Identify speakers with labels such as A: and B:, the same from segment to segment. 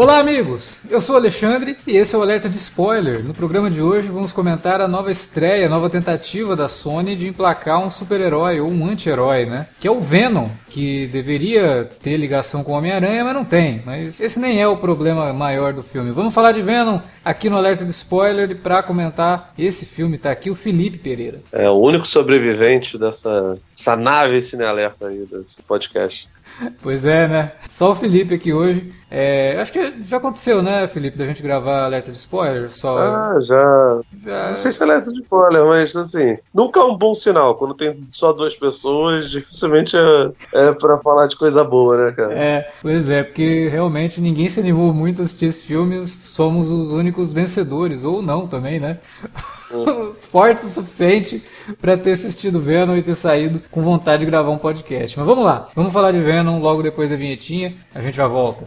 A: Olá, amigos! Eu sou o Alexandre e esse é o Alerta de Spoiler. No programa de hoje vamos comentar a nova estreia, a nova tentativa da Sony de emplacar um super-herói ou um anti-herói, né? Que é o Venom, que deveria ter ligação com o Homem-Aranha, mas não tem. Mas esse nem é o problema maior do filme. Vamos falar de Venom aqui no Alerta de Spoiler e para comentar esse filme tá aqui o Felipe Pereira.
B: É o único sobrevivente dessa essa nave cinealerta aí desse podcast.
A: Pois é, né? Só o Felipe aqui hoje. É, acho que já aconteceu, né, Felipe, da gente gravar alerta de spoiler? Só...
B: Ah, já. já. Não sei se é alerta de spoiler, mas assim, nunca é um bom sinal. Quando tem só duas pessoas, dificilmente é, é pra falar de coisa boa, né, cara?
A: É, pois é, porque realmente ninguém se animou muito a assistir esse filme, somos os únicos vencedores, ou não também, né? fortes o suficiente para ter assistido Venom e ter saído com vontade de gravar um podcast. Mas vamos lá, vamos falar de Venom logo depois da vinhetinha, a gente já volta.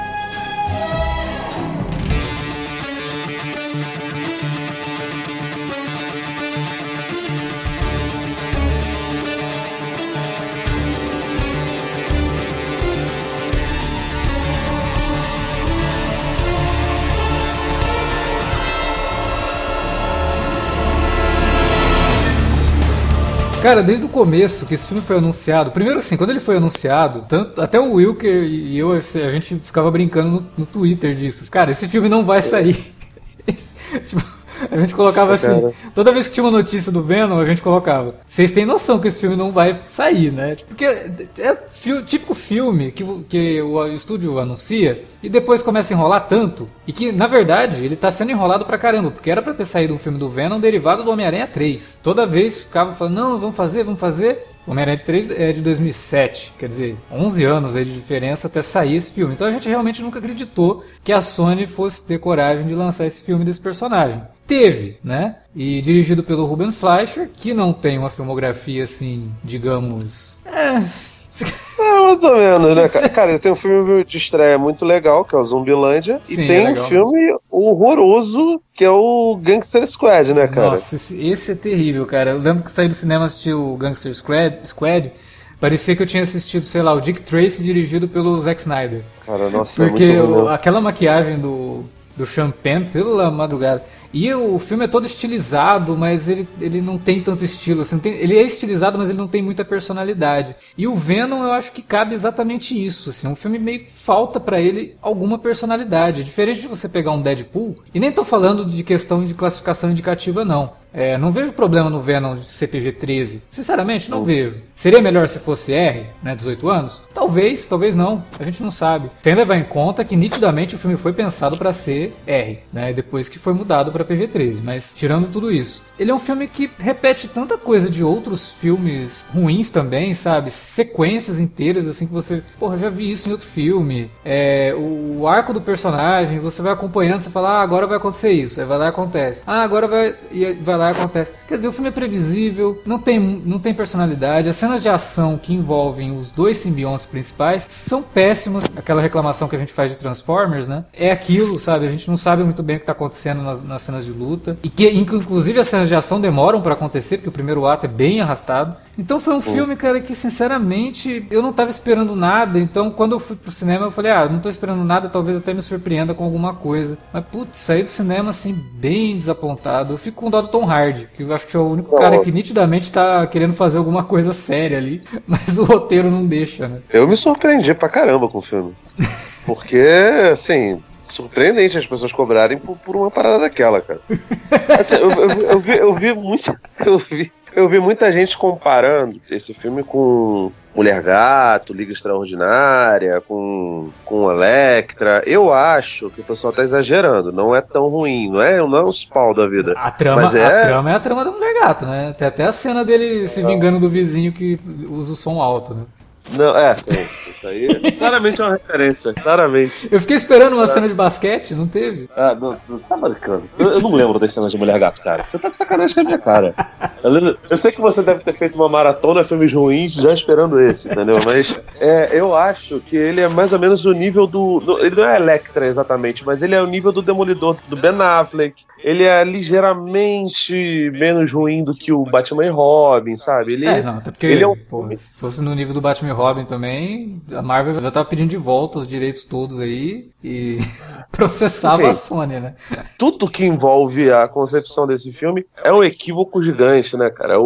A: Cara, desde o começo que esse filme foi anunciado, primeiro assim, quando ele foi anunciado, tanto, até o Wilker e eu, a gente ficava brincando no, no Twitter disso. Cara, esse filme não vai sair. Esse, tipo, a gente colocava Nossa, assim, cara. toda vez que tinha uma notícia do Venom, a gente colocava. Vocês têm noção que esse filme não vai sair, né? Tipo, porque é típico filme que, que o estúdio anuncia e depois começa a enrolar tanto. E que, na verdade, ele tá sendo enrolado pra caramba, porque era pra ter saído um filme do Venom derivado do Homem-Aranha 3. Toda vez ficava falando, não, vamos fazer, vamos fazer. Homem-Aranha 3 é de 2007, quer dizer, 11 anos aí de diferença até sair esse filme. Então a gente realmente nunca acreditou que a Sony fosse ter coragem de lançar esse filme desse personagem. Teve, né? E dirigido pelo Ruben Fleischer, que não tem uma filmografia assim, digamos. É.
B: É, mais ou menos, né, cara? Cara, ele tem um filme de estreia muito legal, que é o Zumbilândia, Sim, e tem é um filme horroroso, que é o Gangster Squad, né, cara?
A: Nossa, esse, é terrível, cara. Eu lembro que saí do cinema assistir o Gangster Squad, Squad Parecia que eu tinha assistido, sei lá, o Dick Tracy dirigido pelo Zack Snyder.
B: Cara, nossa,
A: Porque é o, aquela maquiagem do, do Champagne, pela madrugada. E o filme é todo estilizado, mas ele, ele não tem tanto estilo. Assim, tem, ele é estilizado, mas ele não tem muita personalidade. E o Venom, eu acho que cabe exatamente isso. Assim, um filme meio que falta para ele alguma personalidade. Diferente de você pegar um Deadpool, e nem tô falando de questão de classificação indicativa, não. É, não vejo problema no Venom de CPG 13. Sinceramente, não vejo. Seria melhor se fosse R, né, 18 anos? Talvez, talvez não. A gente não sabe. Sem levar em conta que nitidamente o filme foi pensado para ser R, né, depois que foi mudado para PG 13. Mas tirando tudo isso, ele é um filme que repete tanta coisa de outros filmes ruins também, sabe? Sequências inteiras assim que você, porra, já vi isso em outro filme. É, o arco do personagem, você vai acompanhando, você fala, ah, agora vai acontecer isso. Aí vai lá e acontece. Ah, agora vai, e vai lá e acontece. Quer dizer, o filme é previsível, não tem, não tem personalidade. As cenas de ação que envolvem os dois simbiontes principais são péssimas. Aquela reclamação que a gente faz de Transformers, né? É aquilo, sabe? A gente não sabe muito bem o que está acontecendo nas, nas, cenas de luta. E que, inclusive, as cenas de ação demoram para acontecer, porque o primeiro ato é bem arrastado. Então foi um filme, cara, que sinceramente eu não tava esperando nada. Então quando eu fui pro cinema, eu falei, ah, não tô esperando nada, talvez até me surpreenda com alguma coisa. Mas putz, saí do cinema assim, bem desapontado. Eu fico com dó do Tom Hardy, que eu acho que é o único cara que nitidamente tá querendo fazer alguma coisa séria ali, mas o roteiro não deixa, né?
B: Eu me surpreendi pra caramba com o filme. Porque, assim, surpreendente as pessoas cobrarem por, por uma parada daquela, cara. Assim, eu, eu, eu, vi, eu vi muito. Eu vi, eu vi muita gente comparando esse filme com Mulher Gato, Liga Extraordinária, com, com Electra. Eu acho que o pessoal tá exagerando. Não é tão ruim, não é, não é um spawn da vida.
A: A trama, Mas é... a trama é a trama da Mulher Gato, né? Tem até a cena dele se vingando do vizinho que usa o som alto, né?
B: Não, é. Isso aí claramente é uma referência, claramente.
A: Eu fiquei esperando uma cena de basquete, não teve?
B: Ah, não, não tá marcando. Eu não lembro das cenas de Mulher Gato, cara. Você tá de sacanagem com a minha cara. Eu sei que você deve ter feito uma maratona filmes ruins já esperando esse, entendeu? Mas é, eu acho que ele é mais ou menos o nível do. Ele não é Electra exatamente, mas ele é o nível do Demolidor, do Ben Affleck. Ele é ligeiramente menos ruim do que o Batman e Robin, sabe? Ele,
A: é, não, até porque ele é um... pô, se fosse no nível do Batman e Robin também, a Marvel já tava pedindo de volta os direitos todos aí e processava okay. a Sony, né?
B: Tudo que envolve a concepção desse filme é um equívoco gigante, né, cara? O,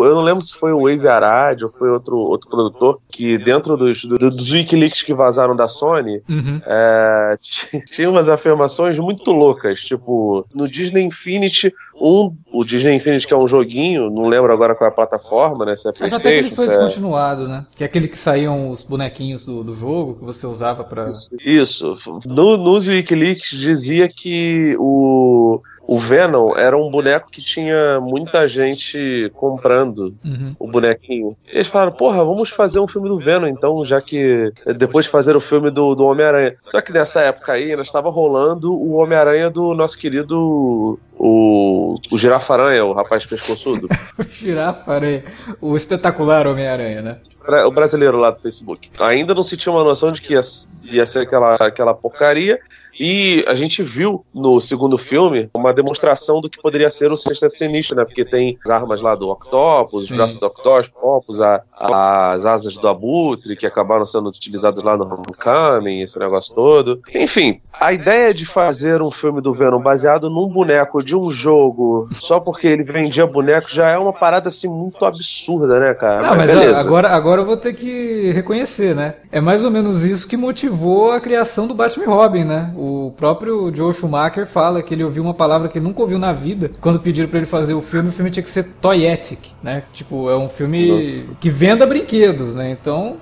B: o eu não lembro se foi o Wave Arad ou foi outro, outro produtor que dentro dos, dos Wikileaks que vazaram da Sony uhum. é, tinha umas afirmações muito loucas, tipo, no Disney Infinity um, o Disney Infinity, que é um joguinho, não lembro agora qual é a plataforma, né? Se é
A: Mas até que ele foi é descontinuado, é... né? Que é aquele que saíam os bonequinhos do, do jogo que você usava para
B: Isso. No, nos Wikileaks dizia que o o Venom era um boneco que tinha muita gente comprando uhum. o bonequinho. E eles falaram, porra, vamos fazer um filme do Venom, então, já que depois de fazer o filme do, do Homem-Aranha. Só que nessa época aí, ainda estava rolando o Homem-Aranha do nosso querido o, o Girafa-Aranha, o rapaz pescoçudo.
A: o Girafa-Aranha, o espetacular Homem-Aranha, né?
B: O brasileiro lá do Facebook. Ainda não se tinha uma noção de que ia, ia ser aquela, aquela porcaria, e a gente viu no segundo filme uma demonstração do que poderia ser o Sexteto Sinistro, né? Porque tem as armas lá do Octopus, os braços do Octopus, a, as asas do Abutre, que acabaram sendo utilizadas lá no Homecoming, esse negócio todo. Enfim, a ideia de fazer um filme do Venom baseado num boneco de um jogo só porque ele vendia boneco já é uma parada assim muito absurda, né, cara?
A: Não, mas, mas agora, agora eu vou ter que reconhecer, né? É mais ou menos isso que motivou a criação do Batman Robin, né? O próprio Joe Schumacher fala que ele ouviu uma palavra que ele nunca ouviu na vida. Quando pediram para ele fazer o filme, o filme tinha que ser toyetic, né? Tipo, é um filme Nossa. que venda brinquedos, né? Então,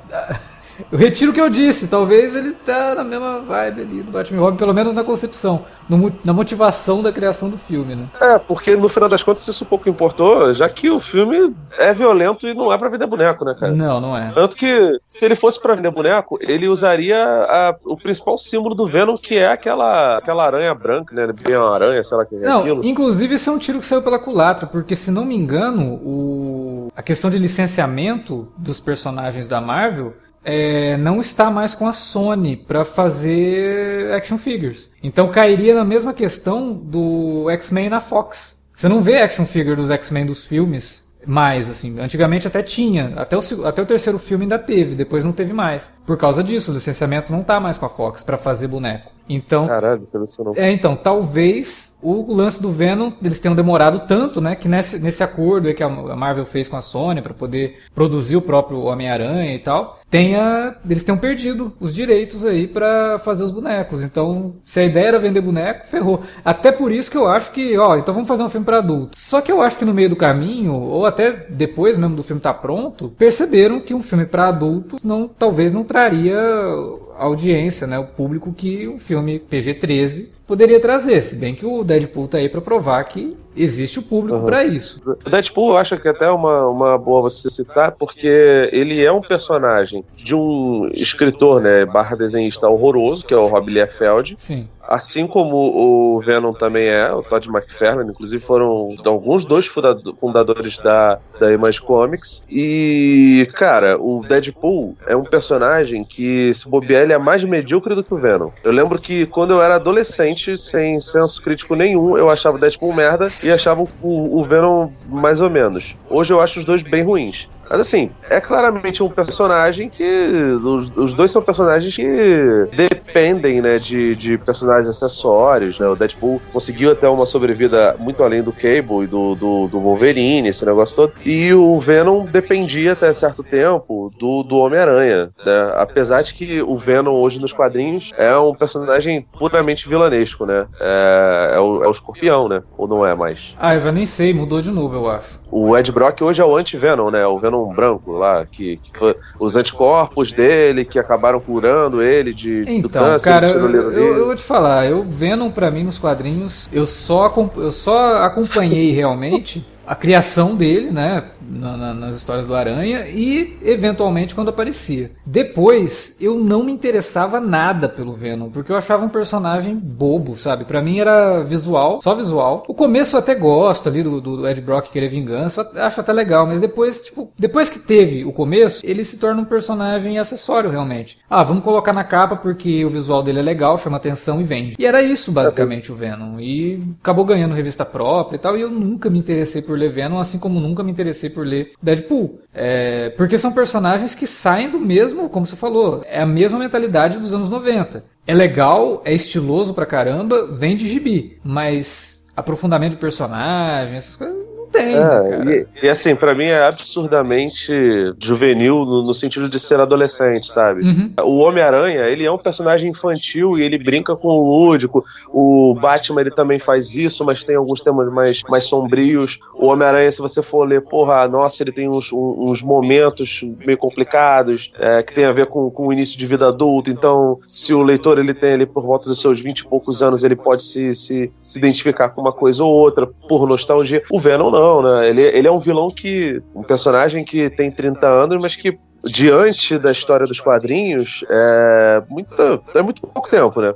A: eu retiro o que eu disse. Talvez ele tá na mesma vibe ali do Batman Robin, pelo menos na concepção, no, na motivação da criação do filme, né?
B: É, porque no final das contas isso pouco importou, já que o filme é violento e não é para vender boneco, né, cara?
A: Não, não é.
B: Tanto que se ele fosse para vender boneco, ele usaria a, o principal símbolo do Venom, que é aquela, aquela aranha branca, né? Bem uma aranha, sei lá que é
A: não, aquilo. Inclusive, esse é um tiro que saiu pela culatra, porque se não me engano, o... a questão de licenciamento dos personagens da Marvel é, não está mais com a Sony para fazer action figures. Então cairia na mesma questão do X-Men na Fox. Você não vê action figure dos X-Men dos filmes mais, assim. Antigamente até tinha. Até o, até o terceiro filme ainda teve, depois não teve mais. Por causa disso, o licenciamento não tá mais com a Fox para fazer boneco. Então.
B: Caralho,
A: não. É, então, talvez o lance do Venom eles tenham demorado tanto, né? Que nesse, nesse acordo que a Marvel fez com a Sony para poder produzir o próprio Homem-Aranha e tal, tenha. Eles tenham perdido os direitos aí para fazer os bonecos. Então, se a ideia era vender boneco, ferrou. Até por isso que eu acho que, ó, então vamos fazer um filme para adultos. Só que eu acho que no meio do caminho, ou até depois mesmo do filme estar tá pronto, perceberam que um filme para adultos não, talvez não traria audiência, né, o público que um filme PG-13 poderia trazer, se bem que o Deadpool tá aí para provar que existe o público uhum. para isso.
B: O Deadpool eu acho que é até uma, uma boa você citar, porque ele é um personagem de um escritor, né, barra desenhista horroroso, que é o Rob Liefeld.
A: Sim.
B: Assim como o Venom também é, o Todd McFarlane, inclusive foram alguns dois fundadores da, da Image Comics. E, cara, o Deadpool é um personagem que, se bobear, ele é mais medíocre do que o Venom. Eu lembro que quando eu era adolescente, sem senso crítico nenhum, eu achava o Deadpool merda e achava o, o Venom mais ou menos. Hoje eu acho os dois bem ruins. Mas assim, é claramente um personagem que. Os, os dois são personagens que dependem, né, de, de personagens acessórios, né? O Deadpool conseguiu até uma sobrevida muito além do Cable e do, do, do Wolverine, esse negócio todo. E o Venom dependia até certo tempo do, do Homem-Aranha, né? Apesar de que o Venom hoje nos quadrinhos é um personagem puramente vilanesco, né? É, é, o, é o escorpião, né? Ou não é mais?
A: Ah, eu já nem sei, mudou de novo, eu acho.
B: O Ed Brock hoje é o anti-Venom, né? O Venom branco lá, que, que foi os anticorpos dele que acabaram curando ele de
A: Então,
B: do câncer.
A: cara, eu, eu, eu vou te falar, eu Venom pra mim nos quadrinhos, eu só, eu só acompanhei realmente a criação dele, né, na- na- nas histórias do Aranha e eventualmente quando aparecia. Depois, eu não me interessava nada pelo Venom, porque eu achava um personagem bobo, sabe? Pra mim era visual, só visual. O começo eu até gosto ali do, do Ed Brock querer vingança, acho até legal, mas depois, tipo, depois que teve o começo, ele se torna um personagem acessório realmente. Ah, vamos colocar na capa porque o visual dele é legal, chama atenção e vende. E era isso basicamente o Venom. E acabou ganhando revista própria e tal, e eu nunca me interessei por ler Venom, assim como nunca me interessei por ler Deadpool. É, porque são personagens que saem do mesmo, como você falou, é a mesma mentalidade dos anos 90. É legal, é estiloso pra caramba, vem de gibi, mas aprofundamento de personagem, essas coisas tem, né?
B: É, e, e assim, pra mim é absurdamente juvenil no, no sentido de ser adolescente, sabe?
A: Uhum.
B: O Homem-Aranha, ele é um personagem infantil e ele brinca com o lúdico. O Batman, ele também faz isso, mas tem alguns temas mais, mais sombrios. O Homem-Aranha, se você for ler, porra, nossa, ele tem uns, uns momentos meio complicados é, que tem a ver com, com o início de vida adulta. Então, se o leitor ele tem ali por volta dos seus 20 e poucos anos, ele pode se, se, se identificar com uma coisa ou outra por nostalgia. O Venom não, né? Ele, ele é um vilão que. um personagem que tem 30 anos, mas que diante da história dos quadrinhos, é muito, é muito pouco tempo, né?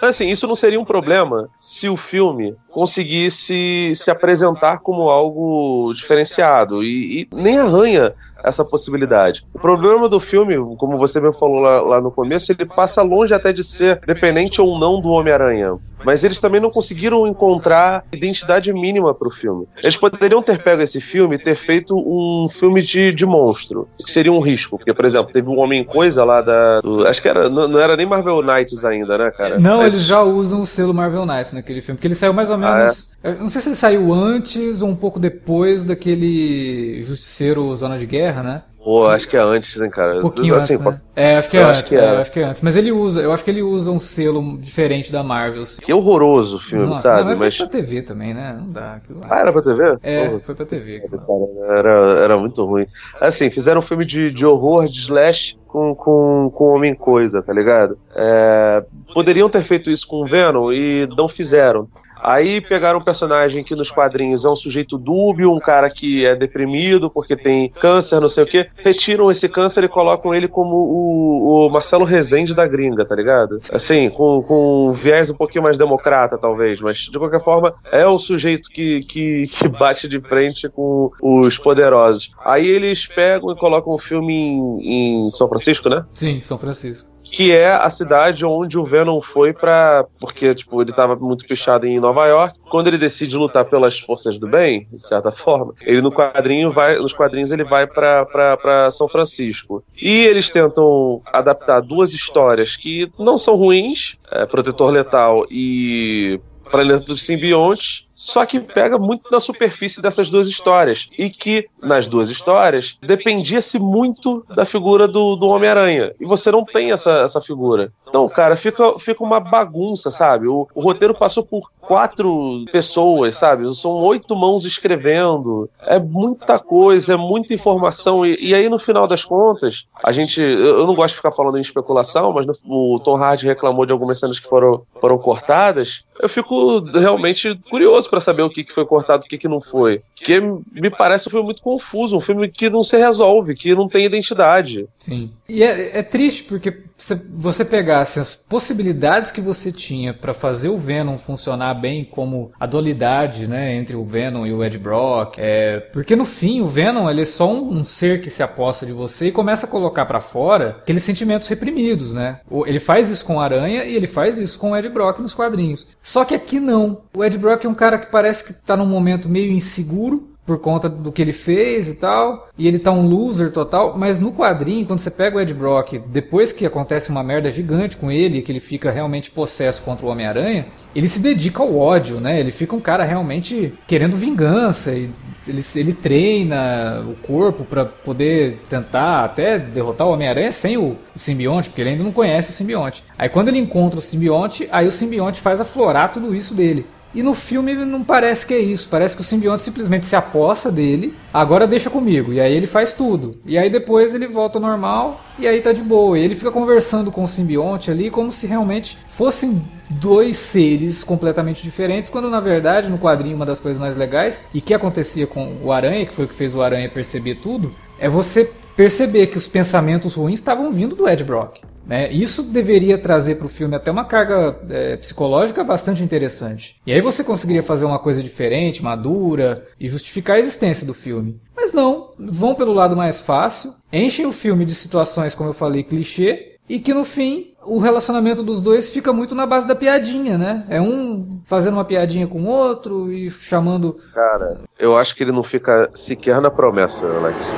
B: Assim, isso não seria um problema se o filme conseguisse se apresentar como algo diferenciado e, e nem arranha essa possibilidade. O problema do filme, como você mesmo falou lá, lá no começo, ele passa longe até de ser dependente ou não do Homem-Aranha. Mas eles também não conseguiram encontrar identidade mínima pro filme. Eles poderiam ter pego esse filme e ter feito um filme de, de monstro, o que seria um risco. Porque, por exemplo, teve o Homem-Coisa lá da. do- acho que era, não, não era nem Marvel Knights ainda, né, cara?
A: Não,
B: Mas-
A: eles já usam o selo Marvel Knights naquele filme, porque ele saiu mais ou
B: Ah,
A: menos. eu Não sei se ele saiu antes ou um pouco depois daquele Justiceiro Zona de Guerra, né?
B: Pô, acho que é antes, hein, cara.
A: Um pouquinho
B: assim,
A: antes, né? É, acho que é antes.
B: acho que
A: é,
B: é.
A: acho que é antes. Mas ele usa, eu acho que ele usa um selo diferente da Marvel.
B: Que horroroso o filme,
A: Nossa,
B: sabe?
A: não,
B: mas.
A: foi pra TV também, né? Não dá.
B: Ah, era pra TV?
A: É,
B: Pô,
A: foi pra TV.
B: cara, era, era muito ruim. Assim, fizeram um filme de, de horror, de slash, com, com, com Homem-Coisa, tá ligado? É, poderiam ter feito isso com o Venom e não fizeram. Aí pegaram um personagem que nos quadrinhos é um sujeito dúbio, um cara que é deprimido porque tem câncer, não sei o quê. Retiram esse câncer e colocam ele como o, o Marcelo Rezende da gringa, tá ligado? Assim, com, com um viés um pouquinho mais democrata, talvez. Mas, de qualquer forma, é o sujeito que, que, que bate de frente com os poderosos. Aí eles pegam e colocam o filme em, em São Francisco, né?
A: Sim, São Francisco.
B: Que é a cidade onde o Venom foi pra. porque tipo ele tava muito pichado em Nova York. Quando ele decide lutar pelas forças do bem, de certa forma, ele no quadrinho vai, nos quadrinhos ele vai pra São Francisco. E eles tentam adaptar duas histórias que não são ruins, é, Protetor Letal e Planeta dos Simbiontes, só que pega muito na superfície dessas duas histórias. E que, nas duas histórias, dependia-se muito da figura do, do Homem-Aranha. E você não tem essa, essa figura. Então, cara, fica, fica uma bagunça, sabe? O, o roteiro passou por quatro pessoas, sabe? São oito mãos escrevendo. É muita coisa, é muita informação. E, e aí, no final das contas, a gente. Eu eu não gosto de ficar falando em especulação, mas no- o Tom Hardy reclamou de algumas cenas que foram, foram cortadas. Eu fico realmente curioso pra saber o que, que foi cortado o que, que não foi. Porque me parece um filme muito confuso, um filme que não se resolve, que não tem identidade.
A: Sim. E é, é triste porque se você pegasse as possibilidades que você tinha pra fazer o Venom funcionar bem como a dualidade, né, entre o Venom e o Ed Brock, é, porque no fim o Venom ele é só um, um ser que se aposta de você e começa a colocar pra fora aqueles sentimentos reprimidos, né? Ele faz isso com o Aranha e ele faz isso com o Ed Brock nos quadrinhos. Só que aqui não. O Ed Brock é um cara que parece que tá num momento meio inseguro, por conta do que ele fez e tal, e ele tá um loser total, mas no quadrinho, quando você pega o Ed Brock, depois que acontece uma merda gigante com ele, que ele fica realmente possesso contra o Homem-Aranha, ele se dedica ao ódio, né? Ele fica um cara realmente querendo vingança e ele, ele treina o corpo para poder tentar até derrotar o Homem-Aranha sem o, o, simbionte, porque ele ainda não conhece o simbionte. Aí quando ele encontra o simbionte, aí o simbionte faz aflorar tudo isso dele. E no filme não parece que é isso. Parece que o simbionte simplesmente se aposta dele, agora deixa comigo. E aí ele faz tudo. E aí depois ele volta ao normal e aí tá de boa. E ele fica conversando com o simbionte ali como se realmente fossem dois seres completamente diferentes, quando na verdade no quadrinho uma das coisas mais legais e que acontecia com o Aranha, que foi o que fez o Aranha perceber tudo, é você perceber que os pensamentos ruins estavam vindo do Ed Brock. Né? Isso deveria trazer para o filme até uma carga é, psicológica bastante interessante. E aí você conseguiria fazer uma coisa diferente, madura e justificar a existência do filme. Mas não, vão pelo lado mais fácil, enchem o filme de situações, como eu falei, clichê, e que no fim o relacionamento dos dois fica muito na base da piadinha, né? É um fazendo uma piadinha com o outro e chamando.
B: Cara, eu acho que ele não fica sequer na promessa, Alex.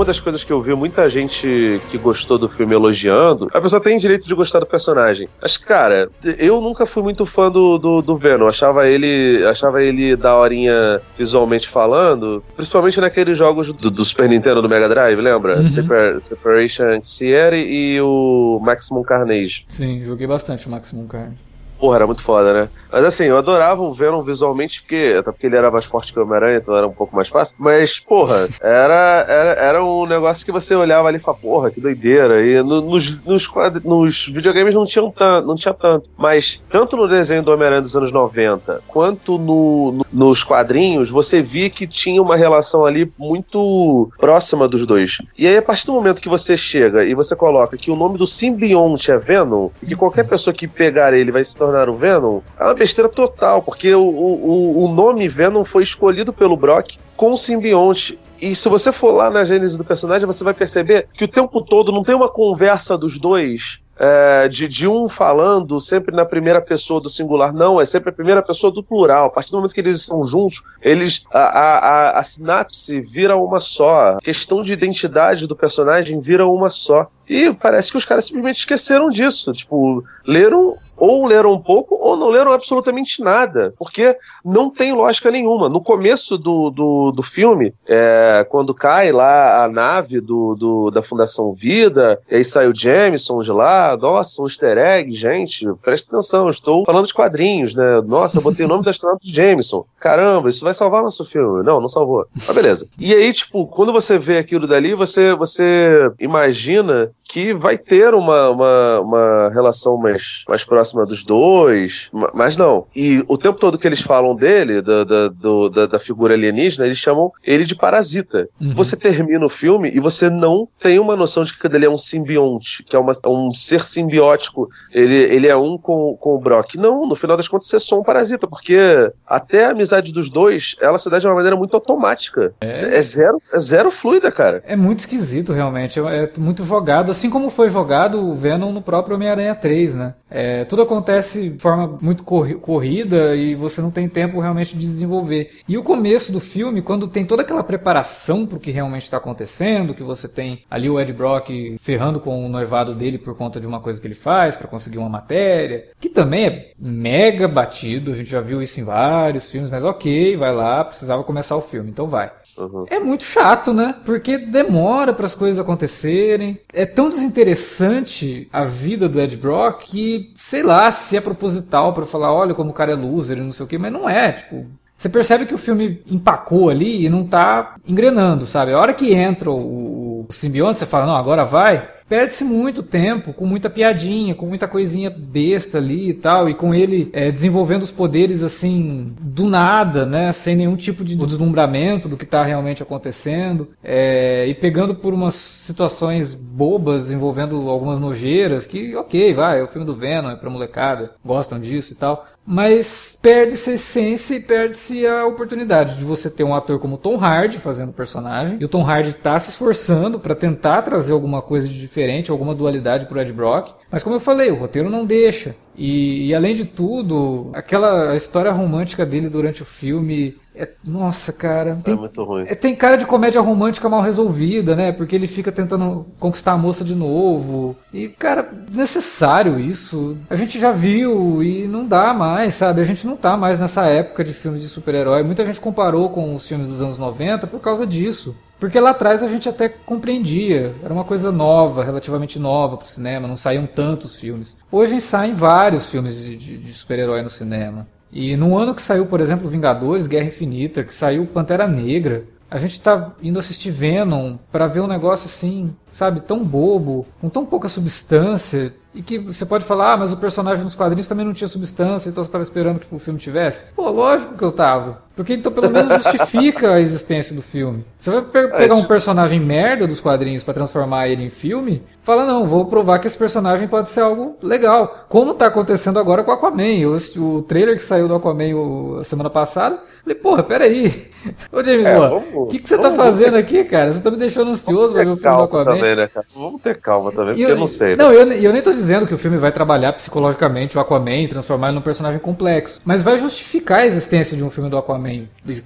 B: Uma das coisas que eu vi muita gente que gostou do filme elogiando, a pessoa tem direito de gostar do personagem. Mas, cara, eu nunca fui muito fã do, do, do Venom. Achava ele, achava ele da horinha visualmente falando, principalmente naqueles jogos do, do Super Nintendo do Mega Drive, lembra? Uhum. Super, Separation Sierra e o Maximum Carnage.
A: Sim, joguei bastante o Maximum Carnage.
B: Porra, era muito foda, né? Mas assim, eu adorava o Venom visualmente, porque, até porque ele era mais forte que o Homem-Aranha, então era um pouco mais fácil. Mas, porra, era, era, era um negócio que você olhava ali e falava, porra, que doideira. E no, nos, nos, nos videogames não, tinham tanto, não tinha tanto. Mas, tanto no desenho do Homem-Aranha dos anos 90, quanto no, no, nos quadrinhos, você via que tinha uma relação ali muito próxima dos dois. E aí, a partir do momento que você chega e você coloca que o nome do simbionte é Venom, e que qualquer pessoa que pegar ele vai se tornar tornar o Venom é uma besteira total, porque o, o, o nome Venom foi escolhido pelo Brock com o simbionte. E se você for lá na gênese do personagem, você vai perceber que o tempo todo não tem uma conversa dos dois é, de, de um falando sempre na primeira pessoa do singular, não, é sempre a primeira pessoa do plural. A partir do momento que eles estão juntos, eles a, a, a sinapse vira uma só. A questão de identidade do personagem vira uma só. E parece que os caras simplesmente esqueceram disso. Tipo, leram ou leram um pouco ou não leram absolutamente nada, porque não tem lógica nenhuma. No começo do, do, do filme, é, quando cai lá a nave do, do, da Fundação Vida, e aí sai o Jameson de lá, nossa, um easter egg, gente, presta atenção, estou falando de quadrinhos, né? Nossa, eu botei o nome do astronauta de Jameson. Caramba, isso vai salvar nosso filme. Não, não salvou. Mas beleza. E aí, tipo, quando você vê aquilo dali, você, você imagina que vai ter uma, uma, uma relação mais, mais próxima dos dois, mas não. E o tempo todo que eles falam dele, da, da, do, da, da figura alienígena, eles chamam ele de parasita. Uhum. Você termina o filme e você não tem uma noção de que ele é um simbionte, que é uma, um ser simbiótico, ele, ele é um com, com o Brock. Não, no final das contas você é só um parasita, porque até a amizade dos dois, ela se dá de uma maneira muito automática. É, é zero, é zero fluida, cara.
A: É muito esquisito, realmente. É, é muito jogado Assim como foi jogado o Venom no próprio Homem-Aranha 3, né? É, tudo acontece de forma muito corrida e você não tem tempo realmente de desenvolver. E o começo do filme, quando tem toda aquela preparação para o que realmente está acontecendo, que você tem ali o Ed Brock ferrando com o noivado dele por conta de uma coisa que ele faz para conseguir uma matéria, que também é mega batido, a gente já viu isso em vários filmes, mas ok, vai lá, precisava começar o filme, então vai. Uhum. É muito chato, né? Porque demora para as coisas acontecerem. É tão desinteressante a vida do Ed Brock que, sei lá, se é proposital para falar, olha como o cara é loser e não sei o que, mas não é, tipo, você percebe que o filme empacou ali e não tá engrenando, sabe? A hora que entra o, o simbionte, você fala, não, agora vai. Perde-se muito tempo com muita piadinha, com muita coisinha besta ali e tal, e com ele é, desenvolvendo os poderes assim do nada, né, sem nenhum tipo de deslumbramento do que está realmente acontecendo, é, e pegando por umas situações bobas envolvendo algumas nojeiras que, ok, vai, é o filme do Venom, é pra molecada, gostam disso e tal, mas perde-se a essência e perde-se a oportunidade de você ter um ator como Tom Hardy fazendo o personagem, e o Tom Hardy tá se esforçando para tentar trazer alguma coisa de diferente, alguma dualidade pro Ed Brock, mas como eu falei, o roteiro não deixa. E, e, além de tudo, aquela história romântica dele durante o filme é, nossa, cara.
B: Tem, é muito ruim. É,
A: tem cara de comédia romântica mal resolvida, né? Porque ele fica tentando conquistar a moça de novo. E, cara, desnecessário isso. A gente já viu e não dá mais, sabe? A gente não tá mais nessa época de filmes de super-herói. Muita gente comparou com os filmes dos anos 90 por causa disso. Porque lá atrás a gente até compreendia, era uma coisa nova, relativamente nova para o cinema, não saíam tantos filmes. Hoje saem vários filmes de, de, de super-herói no cinema. E no ano que saiu, por exemplo, Vingadores, Guerra Infinita, que saiu Pantera Negra, a gente tá indo assistir Venom para ver um negócio assim, sabe, tão bobo, com tão pouca substância, e que você pode falar, ah, mas o personagem nos quadrinhos também não tinha substância, então você estava esperando que o filme tivesse. Pô, lógico que eu tava. Porque então pelo menos justifica a existência do filme. Você vai pe é, pegar um personagem merda dos quadrinhos para transformar ele em filme, fala, não, vou provar que esse personagem pode ser algo legal. Como tá acontecendo agora com o Aquaman. O, o trailer que saiu do Aquaman o, a semana passada, falei, porra, peraí. Ô James é, o que, que você tá fazendo aqui, cara? Você tá me deixando ansioso pra ver o filme do Aquaman.
B: Também, né, vamos ter calma também, porque eu, eu não sei.
A: Né? Não, eu, eu nem tô dizendo que o filme vai trabalhar psicologicamente o Aquaman, transformar ele num personagem complexo. Mas vai justificar a existência de um filme do Aquaman.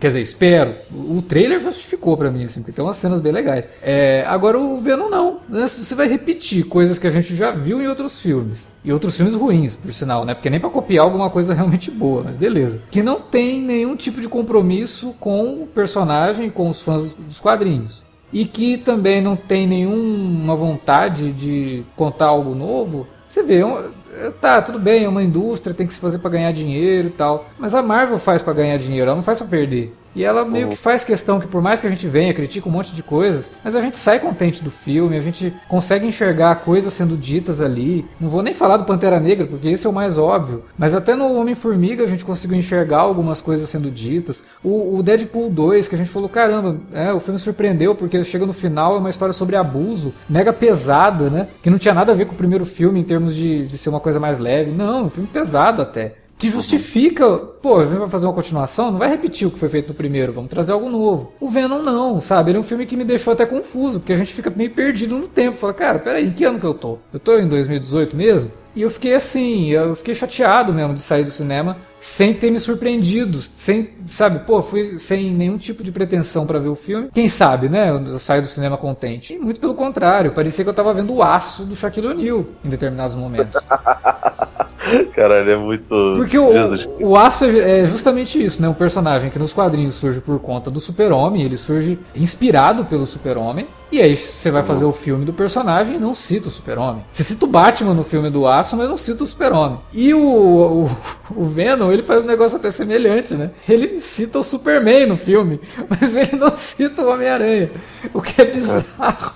A: Quer dizer, espero. O trailer justificou para mim, assim, porque tem umas cenas bem legais. É, agora o Venom não. Né? Você vai repetir coisas que a gente já viu em outros filmes. E outros filmes ruins, por sinal, né? Porque nem para copiar alguma coisa realmente boa, mas beleza. Que não tem nenhum tipo de compromisso com o personagem, com os fãs dos quadrinhos e que também não tem nenhuma vontade de contar algo novo, você vê, tá, tudo bem, é uma indústria, tem que se fazer para ganhar dinheiro e tal, mas a Marvel faz para ganhar dinheiro, ela não faz para perder. E ela meio que faz questão que, por mais que a gente venha, critique um monte de coisas, mas a gente sai contente do filme, a gente consegue enxergar coisas sendo ditas ali. Não vou nem falar do Pantera Negra, porque esse é o mais óbvio, mas até no Homem-Formiga a gente conseguiu enxergar algumas coisas sendo ditas. O, o, Deadpool 2, que a gente falou, caramba, é, o filme surpreendeu, porque chega no final, é uma história sobre abuso, mega pesada, né? Que não tinha nada a ver com o primeiro filme em termos de, de ser uma coisa mais leve. Não, um filme pesado até que justifica, pô, vai fazer uma continuação, não vai repetir o que foi feito no primeiro, vamos trazer algo novo. O Venom não, sabe? Ele é um filme que me deixou até confuso, porque a gente fica meio perdido no tempo. Fala, cara, peraí, em que ano que eu tô? Eu tô em 2018 mesmo? E eu fiquei assim, eu fiquei chateado mesmo de sair do cinema sem ter me surpreendido, sem, sabe, pô, fui sem nenhum tipo de pretensão para ver o filme. Quem sabe, né? Eu saio do cinema contente. E muito pelo contrário, parecia que eu tava vendo o aço do Shaquille O'Neal em determinados momentos.
B: Caralho, é muito.
A: Porque o, o Aço é, é justamente isso, né? Um personagem que nos quadrinhos surge por conta do Super-Homem, ele surge inspirado pelo Super-Homem. E aí você vai fazer o filme do personagem e não cita o Super-Homem. Você cita o Batman no filme do Aço, mas não cita o Super-Homem. E o, o, o, Venom, ele faz um negócio até semelhante, né? Ele cita o Superman no filme, mas ele não cita o Homem-Aranha. O que é bizarro.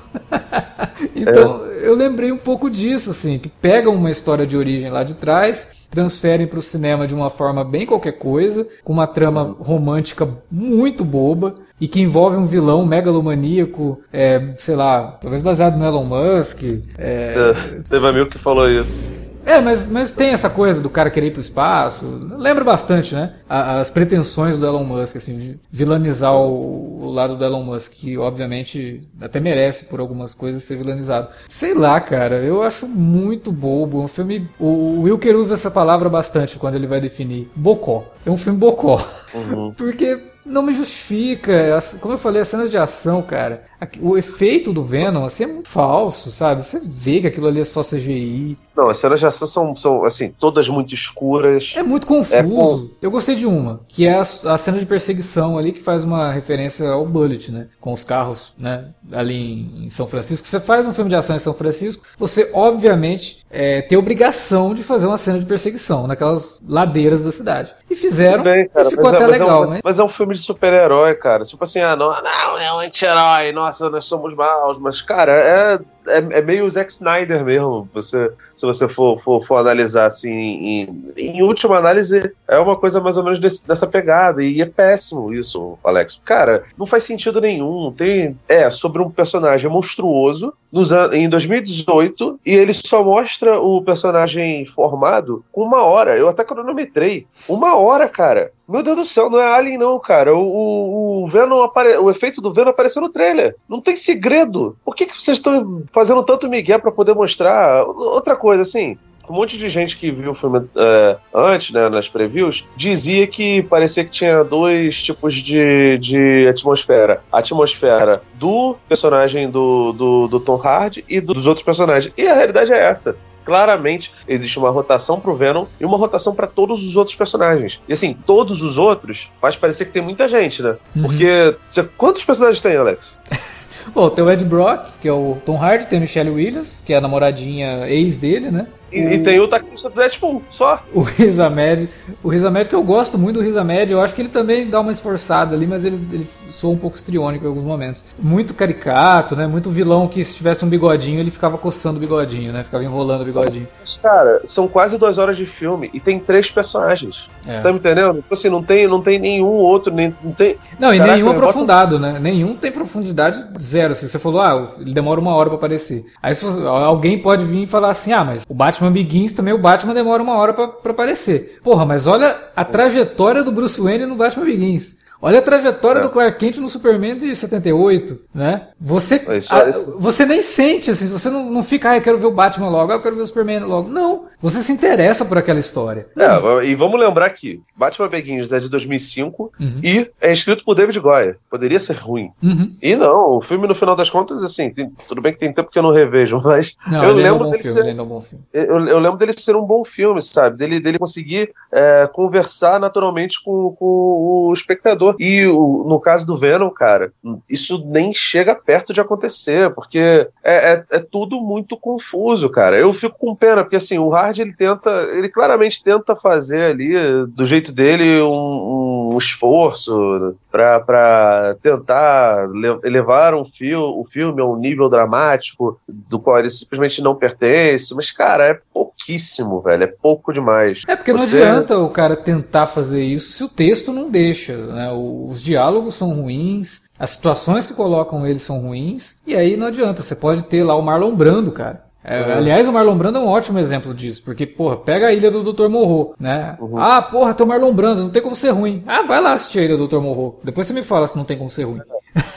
A: então, é. eu lembrei um pouco disso, assim, que pegam uma história de origem lá de trás transferem para o cinema de uma forma bem qualquer coisa, com uma trama romântica muito boba e que envolve um vilão megalomaníaco, é, sei lá, talvez baseado no Elon Musk. É...
B: É, teve amigo que falou isso.
A: É, mas, mas tem essa coisa do cara querer ir pro espaço. Lembra bastante, né? As pretensões do Elon Musk, assim, de vilanizar o, o lado do Elon Musk, que obviamente até merece por algumas coisas ser vilanizado. Sei lá, cara, eu acho muito bobo. Um filme. O, Wilker usa essa palavra bastante quando ele vai definir. Bocó. É um filme bocó. Uhum. Porque não me justifica. Como eu falei, as cenas de ação, cara o efeito do Venom assim, é muito falso, sabe? Você vê que aquilo ali é só CGI.
B: Não, as cenas de ação são, são assim, todas muito escuras.
A: É muito confuso. É com... Eu gostei de uma, que é a, a, cena de perseguição ali que faz uma referência ao Bullet, né? Com os carros, né? Ali em, em São Francisco. Você faz um filme de ação em São Francisco, você obviamente é, tem obrigação de fazer uma cena de perseguição naquelas ladeiras da cidade. E fizeram, bem, cara, e ficou até é, legal,
B: é um,
A: né?
B: Mas é um filme de super-herói, cara. Tipo assim, ah, não, não é um anti-herói, não nossa, nós somos maus, mas, cara, é, é, é, meio o Zack Snyder mesmo. Você, se você for, for, for analisar assim, em, em, última análise, é uma coisa mais ou menos desse, dessa pegada. E é péssimo isso, Alex. Cara, não faz sentido nenhum. Tem, é sobre um personagem monstruoso nos, em 2018 e ele só mostra o personagem formado com uma hora. Eu até cronometrei. Uma hora, cara. Meu Deus do céu, não é Alien, não, cara. O, o, o Venom apare... o efeito do Venom apareceu no trailer. Não tem segredo. Por que, que vocês estão fazendo tanto Miguel para poder mostrar? Outra coisa, assim, um monte de gente que viu o filme uh, antes, né, nas previews, dizia que parecia que tinha dois tipos de, de atmosfera. A atmosfera do personagem do, do, do Tom Hardy e do, dos outros personagens. E a realidade é essa claramente existe uma rotação pro Venom e uma rotação para todos os outros personagens. E assim, todos os outros faz parecer que tem muita gente, né? Uhum. Porque. Você, quantos personagens tem, Alex?
A: Bom, tem o Ed Brock, que é o Tom Hardy, tem a Michelle Williams, que é a namoradinha ex dele, né?
B: E, o... e, tem o taxista do Deadpool, só.
A: O Riz Ahmed. O Riz Ahmed, que eu gosto muito do Riz Ahmed, eu acho que ele também dá uma esforçada ali, mas ele, ele soa um pouco estriônico em alguns momentos. Muito caricato, né? Muito vilão que se tivesse um bigodinho, ele ficava coçando o bigodinho, né? Ficava enrolando o bigodinho.
B: Mas, cara, são quase duas horas de filme e tem três personagens. É. Você tá me entendendo? Tipo assim, não tem, não tem nenhum outro, nem, não tem...
A: Não, e Caraca, nenhum aprofundado, né? Nenhum tem profundidade zero. Assim, você falou, ah, ele demora uma hora para aparecer. Aí você, alguém pode vir e falar assim, ah, mas o Batman Batman Begins também o Batman demora uma hora para aparecer. Porra, mas olha a trajetória do Bruce Wayne no Batman Begins. Olha a trajetória é. do Clark Kent no Superman de 78, né? Você, é isso, é isso. A, você nem sente, assim, você não, não fica, ah, eu quero ver o Batman logo, ah, eu quero ver o Superman logo. Não, você se interessa por aquela história.
B: É, e vamos lembrar que Batman Begins é de 2005 uhum. e é escrito por David Goyer. Poderia ser ruim. Uhum. E não, o filme, no final das contas, assim, tem, tudo bem que tem tempo que eu não revejo, mas não, eu lembro é um dele filme, ser. É um eu, eu, lembro dele ser um bom filme, sabe? Dele, dele conseguir é, conversar naturalmente com, com o espectador e o, no caso do Venom, cara, isso nem chega perto de acontecer, porque é, é, é, tudo muito confuso, cara. Eu fico com pena, porque assim, o Ele tenta, ele claramente tenta fazer ali, do jeito dele, um, um esforço para tentar elevar um o filme a um nível dramático do qual ele simplesmente não pertence, mas, cara, é pouquíssimo, velho, é pouco demais.
A: É porque Você... não adianta o cara tentar fazer isso se o texto não deixa, né? os diálogos são ruins, as situações que colocam eles são ruins, e aí não adianta. Você pode ter lá o Marlon Brando, cara. É, uhum. Aliás, o Marlon Brando é um ótimo exemplo disso, porque, porra, pega a ilha do Dr. Morro, né? Uhum. Ah, porra, tem o Marlon Brando, não tem como ser ruim. Ah, vai lá assistir a ilha do Dr. Morro. Depois você me fala se não tem como ser ruim.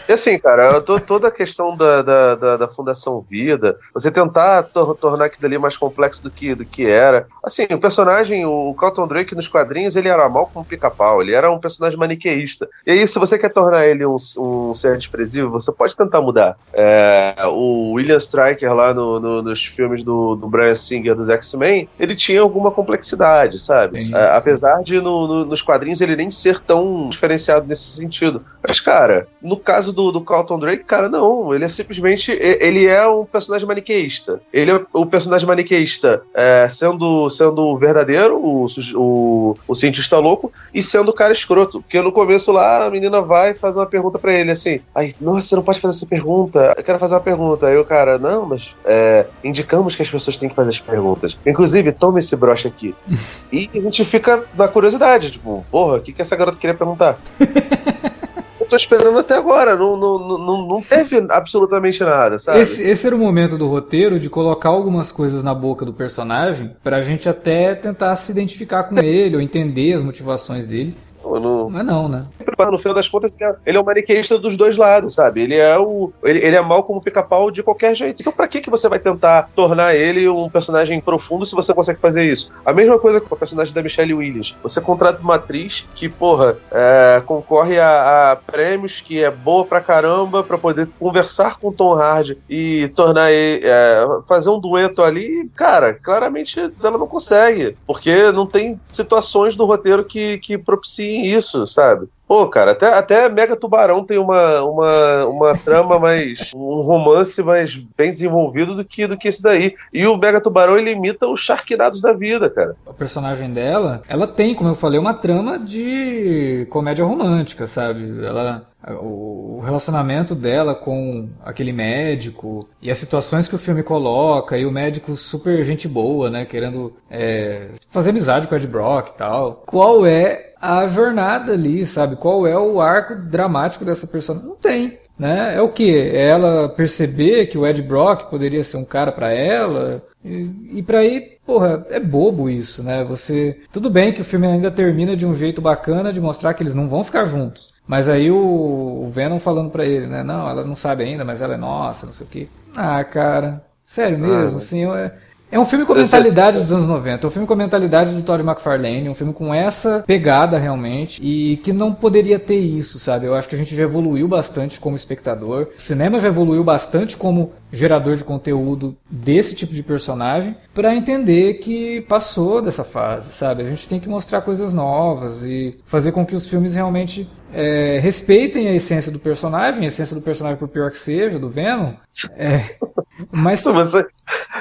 B: E assim, cara, tô, toda a questão da, da, da, da Fundação Vida, você tentar tor tornar aquilo ali mais complexo do que, do que era. Assim, o personagem, o Carlton Drake nos quadrinhos, ele era mal como pica-pau, ele era um personagem maniqueísta. E aí, se você quer tornar ele um, um ser desprezível, você pode tentar mudar. É, o William Stryker lá no, no, nos filmes do, do Brian Singer dos X-Men, ele tinha alguma complexidade, sabe? É, apesar de no, nos quadrinhos ele nem ser tão diferenciado nesse sentido. Mas, cara, no caso do, do Carlton Drake, cara, não. Ele é simplesmente. Ele é um personagem maniqueísta. Ele é o personagem maniqueísta é, sendo, sendo verdadeiro, o, o, o cientista louco, e sendo o cara escroto. Porque no começo lá, a menina vai fazer uma pergunta para ele assim: Ai, nossa, você não pode fazer essa pergunta. Eu quero fazer uma pergunta. Aí o cara, não, mas é, indicamos que as pessoas têm que fazer as perguntas. Inclusive, tome esse broche aqui. e a gente fica na curiosidade, tipo, porra, o que, que essa garota queria perguntar? tô esperando até agora. Não, não, não, não teve absolutamente nada, sabe?
A: Esse, esse era o momento do roteiro de colocar algumas coisas na boca do personagem pra gente até tentar se identificar com ele ou entender as motivações dele. Não, não é não, né?
B: No final das contas, ele é o maniqueísta dos dois lados, sabe? Ele é o. Ele, ele é mal como pica-pau de qualquer jeito. Então, pra que, que você vai tentar tornar ele um personagem profundo se você consegue fazer isso? A mesma coisa com o personagem da Michelle Williams. Você contrata uma atriz que, porra, é, concorre a, a, prêmios, que é boa pra caramba, pra poder conversar com o Tom Hardy e tornar ele. É, fazer um dueto ali. Cara, claramente ela não consegue. Porque não tem situações no roteiro que, que propiciem isso, sabe? Pô, cara, até, até Mega Tubarão tem uma, uma, uma trama mais. um romance mais bem desenvolvido do que, do que esse daí. E o Mega Tubarão ele imita os Sharknados da vida, cara.
A: O personagem dela, ela tem, como eu falei, uma trama de comédia romântica, sabe? Ela o relacionamento dela com aquele médico e as situações que o filme coloca e o médico super gente boa, né, querendo é, fazer amizade com o Ed Brock e tal. Qual é a jornada ali, sabe? Qual é o arco dramático dessa personagem? Não tem. Né? É o que? É ela perceber que o Ed Brock poderia ser um cara para ela? E, e para aí, porra, é bobo isso, né? Você. Tudo bem que o filme ainda termina de um jeito bacana de mostrar que eles não vão ficar juntos. Mas aí o, o Venom falando pra ele, né? Não, ela não sabe ainda, mas ela é nossa, não sei o quê. Ah, cara, sério mesmo, ah, assim, eu, é, é um filme com mentalidade dos anos 90, é um filme com mentalidade do Todd McFarlane, um filme com essa pegada realmente e que não poderia ter isso, sabe? Eu acho que a gente já evoluiu bastante como espectador, o cinema já evoluiu bastante como gerador de conteúdo desse tipo de personagem para entender que passou dessa fase, sabe? A gente tem que mostrar coisas novas e fazer com que os filmes realmente é, respeitem a essência do personagem, a essência do personagem por pior que seja, do Venom. É, mas
B: você,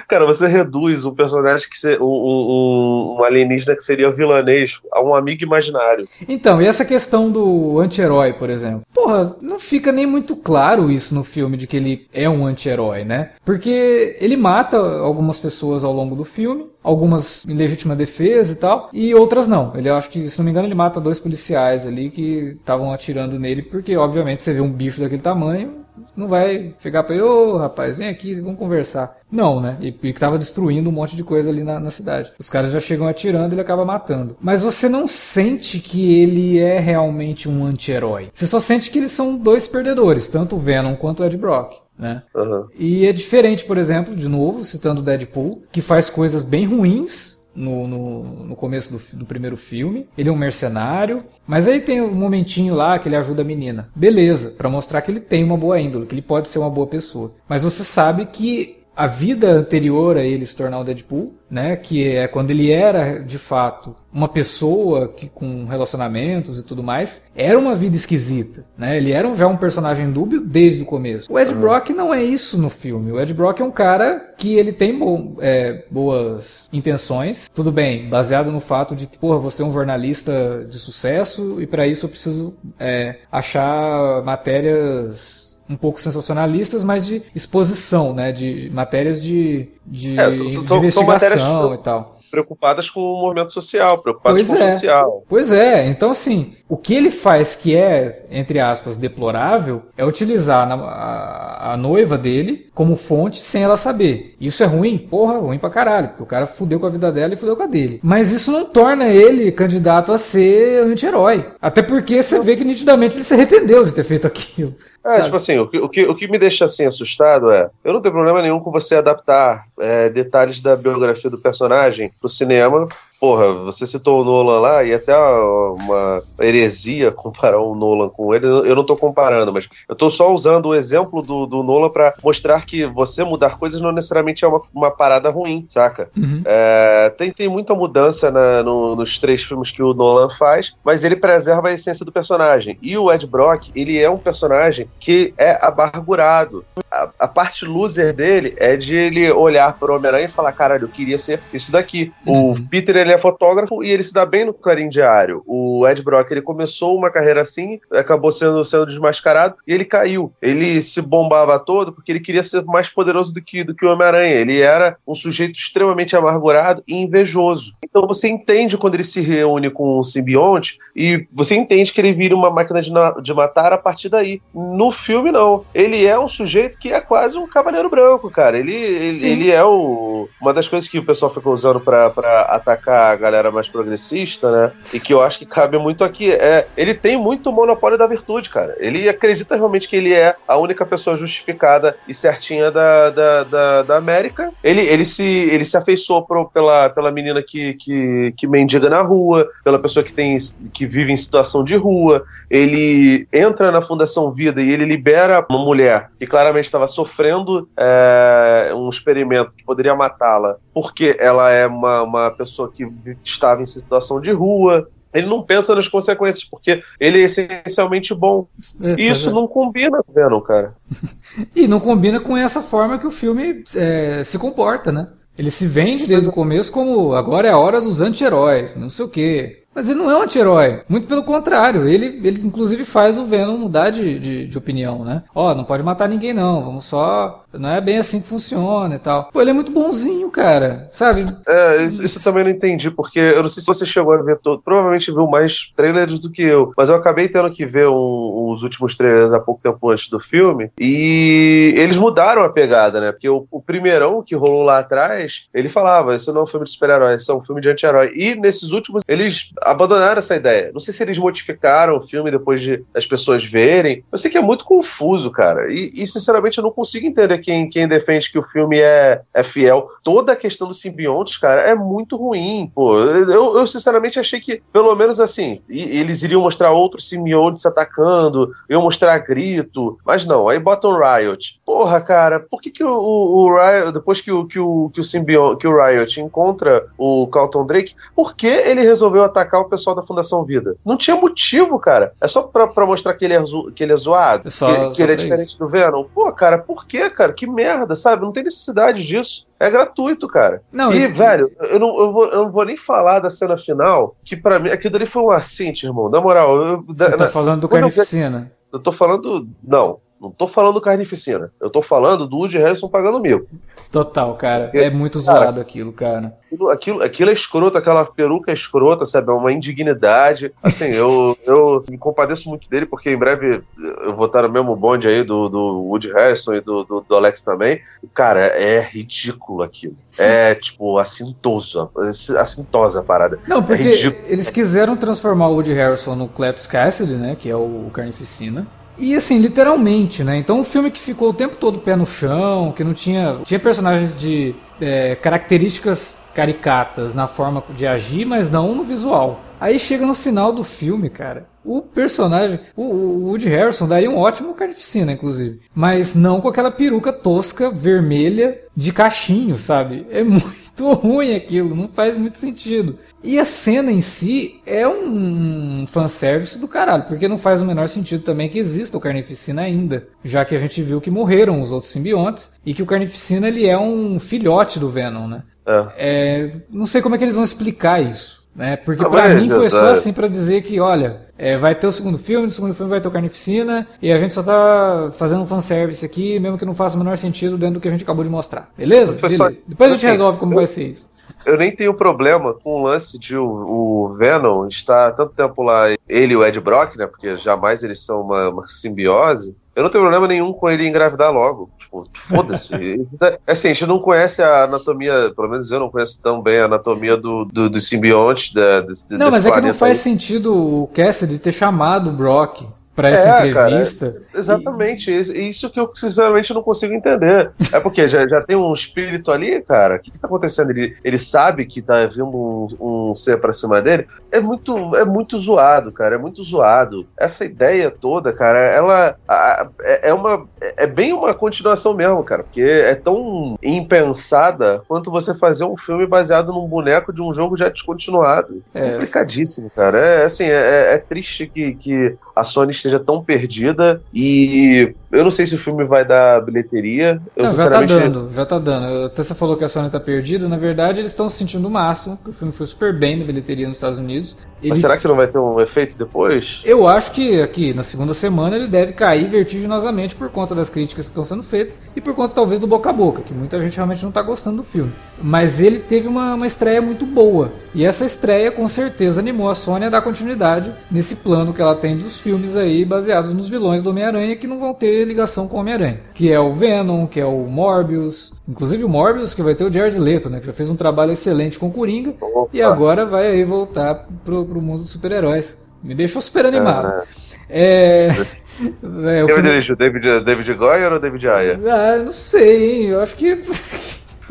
B: cara, você reduz um personagem que ser, um, um, um, alienígena que seria vilanesco a um amigo imaginário.
A: Então, e essa questão do anti-herói, por exemplo? Porra, não fica nem muito claro isso no filme de que ele é um anti-herói, né? Porque ele mata algumas pessoas ao longo do filme, algumas em legítima defesa e tal, e outras não. Ele acho que, se não me engano, ele mata dois policiais ali que estavam atirando nele, porque obviamente você vê um bicho daquele tamanho, não vai chegar pra ele, ô rapaz, vem aqui, vamos conversar. Não, né? E, e que tava destruindo um monte de coisa ali na, na cidade. Os caras já chegam atirando e ele acaba matando. Mas você não sente que ele é realmente um anti-herói. Você só sente que eles são dois perdedores, tanto o Venom quanto o Ed Brock. Né? Uhum. E é diferente, por exemplo, de novo, citando o Deadpool, que faz coisas bem ruins no, no, no começo do, do, primeiro filme. Ele é um mercenário, mas aí tem um momentinho lá que ele ajuda a menina. Beleza, para mostrar que ele tem uma boa índole, que ele pode ser uma boa pessoa. Mas você sabe que a vida anterior a ele se tornar o Deadpool, né, que é quando ele era de fato uma pessoa que com relacionamentos e tudo mais, era uma vida esquisita, né? Ele era já um personagem dúbio desde o começo. O Ed uhum. Brock não é isso no filme. O Ed Brock é um cara que ele tem bo é, boas intenções, tudo bem, baseado no fato de que, porra, você é um jornalista de sucesso e para isso eu preciso é, achar matérias um pouco sensacionalistas, mas de exposição, né? De matérias de, de, é, são, de investigação e tal
B: preocupadas com o movimento social, preocupadas pois com
A: é.
B: o social.
A: Pois é, então assim, o que ele faz que é, entre aspas, deplorável, é utilizar a, a, noiva dele como fonte sem ela saber. Isso é ruim? Porra, ruim pra caralho, porque o cara fudeu com a vida dela e fudeu com a dele. Mas isso não torna ele candidato a ser anti-herói. Até porque você vê que nitidamente ele se arrependeu de ter feito aquilo.
B: É, sabe? tipo assim, o que, o, que, o que me deixa assim assustado é, eu não tenho problema nenhum com você adaptar é, detalhes da biografia do personagem pro cinema, porra, você citou o Nolan lá, e até uma heresia comparar o Nolan com ele, eu não tô comparando, mas eu tô só usando o exemplo do, do Nolan para mostrar que você mudar coisas não necessariamente é uma, uma parada ruim, saca? Uhum. É, tem, tem muita mudança na, no, nos três filmes que o Nolan faz, mas ele preserva a essência do personagem. E o Ed Brock, ele é um personagem que é abargurado. A, a parte loser dele é de ele olhar pro Homem-Aranha e falar, caralho, eu queria ser isso daqui. Uhum. O Peter, ele é fotógrafo e ele se dá bem no Clarim Diário. O Ed Brock, ele começou uma carreira assim, acabou sendo, sendo desmascarado e ele caiu. Ele se bombava todo porque ele queria ser mais poderoso do que, do que o Homem-Aranha. Ele era um sujeito extremamente amargurado e invejoso. Então você entende quando ele se reúne com o simbionte e você entende que ele vira uma máquina de, de matar a partir daí. No filme, não. Ele é um sujeito que é quase um cavaleiro branco, cara. Ele, ele, ele é o, uma das coisas que o pessoal ficou usando para atacar a galera mais progressista, né? E que eu acho que cabe muito aqui. É, ele tem muito monopólio da virtude, cara. Ele acredita realmente que ele é a única pessoa justificada e certinha da, da, da, da América. Ele, ele, se, ele se afeiçoou pro, pela, pela menina que, que, que mendiga na rua, pela pessoa que, tem, que vive em situação de rua. Ele entra na Fundação Vida e ele libera uma mulher que claramente estava sofrendo é, um experimento que poderia matá-la porque ela é uma, uma pessoa que estava em situação de rua. Ele não pensa nas consequências, porque ele é essencialmente bom. É, e isso é. não combina com Venom, cara.
A: e não combina com essa forma que o filme é, se comporta, né? Ele se vende desde o começo como agora é a hora dos anti-heróis, não sei o quê. Mas ele não é um anti-herói. Muito pelo contrário. Ele, ele inclusive faz o Venom mudar de, de, de opinião, né? Ó, oh, não pode matar ninguém não. Vamos só... Não é bem assim que funciona e tal. Pô, ele é muito bonzinho, cara. Sabe?
B: É, isso, isso eu também não entendi. Porque eu não sei se você chegou a ver todo... Provavelmente viu mais trailers do que eu. Mas eu acabei tendo que ver um, os últimos trailers há pouco tempo antes do filme. E eles mudaram a pegada, né? Porque o, o primeirão que rolou lá atrás, ele falava, isso não é um filme de super-herói, isso é um filme de anti-herói. E nesses últimos, eles abandonaram essa ideia. Não sei se eles modificaram o filme depois de as pessoas verem. Eu sei que é muito confuso, cara. E, e sinceramente, eu não consigo entender quem, quem defende que o filme é, é fiel. Toda a questão dos simbiontes, cara, é muito ruim, pô. Eu, eu sinceramente achei que, pelo menos assim, eles iriam mostrar outros simbiontes atacando, iam mostrar grito, mas não, aí botam Riot. Porra, cara, por que, que o, o, o Riot, depois que o, que o, que o simbionte, que o Riot encontra o Carlton Drake, por que ele resolveu atacar o pessoal da Fundação Vida? Não tinha motivo, cara. É só pra, pra mostrar que ele é, que ele é zoado, é só, que, que ele é diferente isso. do Venom. Pô, cara, por que, cara? Que merda, sabe? Não tem necessidade disso. É gratuito, cara. Não, e, velho, eu não, eu, vou, eu não vou nem falar da cena final, que para mim, aquilo ali foi um assinte, irmão. Na moral. Eu,
A: Você tá falando do Carnificina.
B: Eu, eu tô falando. Não, não tô falando do Carnificina. Eu tô falando do Woody Harrison pagando mil.
A: Total, cara. Porque, é muito zoado cara, aquilo, cara.
B: Aquilo, aquilo, aquilo é escroto, aquela peruca é escrota, sabe? É uma indignidade. Assim, eu, eu me compadeço muito dele, porque em breve eu vou estar no mesmo bonde aí do, do Woody Harrison e do, do, do Alex também. Cara, é ridículo aquilo. É, tipo, assintoso. Assintosa a parada.
A: Não, porque é eles quiseram transformar o Woody Harrison no Cletus Cassidy, né? Que é o Carnificina. E assim, literalmente, né? Então um filme que ficou o tempo todo pé no chão, que não tinha. Tinha personagens de é, características caricatas na forma de agir, mas não no visual. Aí chega no final do filme, cara. O personagem, o, o Woody Harrison daria um ótimo carnificina, inclusive. Mas não com aquela peruca tosca, vermelha, de cachinho, sabe? É muito ruim aquilo, não faz muito sentido. E a cena em si é um fanservice do caralho, porque não faz o menor sentido também que exista o Carnificina ainda, já que a gente viu que morreram os outros simbiontes e que o Carnificina ele é um filhote do Venom, né? É. É, não sei como é que eles vão explicar isso, né? Porque ah, para mim foi só assim para dizer que, olha, é, vai ter o segundo filme, no segundo filme vai ter o Carnificina e a gente só tá fazendo um fanservice aqui, mesmo que não faça o menor sentido dentro do que a gente acabou de mostrar. Beleza? Beleza. Depois a gente resolve como vai ser isso
B: eu nem tenho problema com o lance de o, o, Venom estar tanto tempo lá, ele e o Ed Brock, né? Porque jamais eles são uma, uma simbiose. Eu não tenho problema nenhum com ele engravidar logo. Tipo, foda-se. É assim, a gente não conhece a anatomia, pelo menos eu não conheço tão bem a anatomia do, do, do simbionte da, desse,
A: Não, mas é que não faz aí. sentido o Cassidy ter chamado o Brock para essa é, entrevista.
B: Cara, exatamente. E... Isso que eu sinceramente não consigo entender. É porque já, já tem um espírito ali, cara. O que, que tá acontecendo? Ele, ele sabe que tá vindo um, um ser pra cima dele. É muito, é muito zoado, cara. É muito zoado. Essa ideia toda, cara, ela a, é, é, uma. É bem uma continuação mesmo, cara. Porque é tão impensada quanto você fazer um filme baseado num boneco de um jogo já descontinuado. É. Complicadíssimo, cara. É assim, é, é triste que, que a Sony esteja tão perdida e eu não sei se o filme vai dar bilheteria. Eu,
A: não, já tá dando, já tá dando. Até você falou que a Sony tá perdida, na verdade eles estão se sentindo o máximo, que o filme foi super bem na bilheteria nos Estados Unidos.
B: Ele... Mas será que não vai ter um efeito depois?
A: Eu acho que aqui, na segunda semana, ele deve cair vertiginosamente por conta das críticas que estão sendo feitas e por conta talvez do boca a boca, que muita gente realmente não tá gostando do filme. Mas ele teve uma, uma estreia muito boa. E essa estreia com certeza animou a Sony a dar continuidade nesse plano que ela tem dos filmes aí baseados nos vilões do Homem-Aranha que não vão ter ligação com o Homem-Aranha. Que é o Venom, que é o Morbius. Inclusive o Morbius, que vai ter o Jared Leto, né? Que já fez um trabalho excelente com o Coringa. Opa. E agora vai aí voltar pro, pro mundo dos super-heróis. Me deixou super animado. É.
B: é... Quem filme... dirige? David, David Goyer ou David Ayer?
A: Ah, não sei, hein? Eu acho que.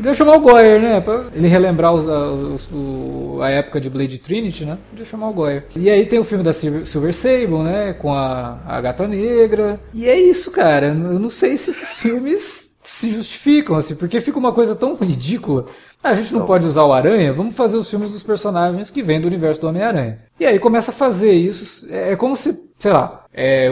A: Podia chamar o Goyer, né? Pra ele relembrar os, os, o, a época de Blade Trinity, né? Podia chamar o Goyer. E aí tem o filme da Silver, Silver Sable, né? Com a, a Gata Negra. E é isso, cara. Eu não sei se esses filmes se justificam, assim, porque fica uma coisa tão ridícula. A gente não, pode usar o Aranha, vamos fazer os filmes dos personagens que vêm do universo do Homem-Aranha. E aí começa a fazer isso. É, é como se, sei lá, é,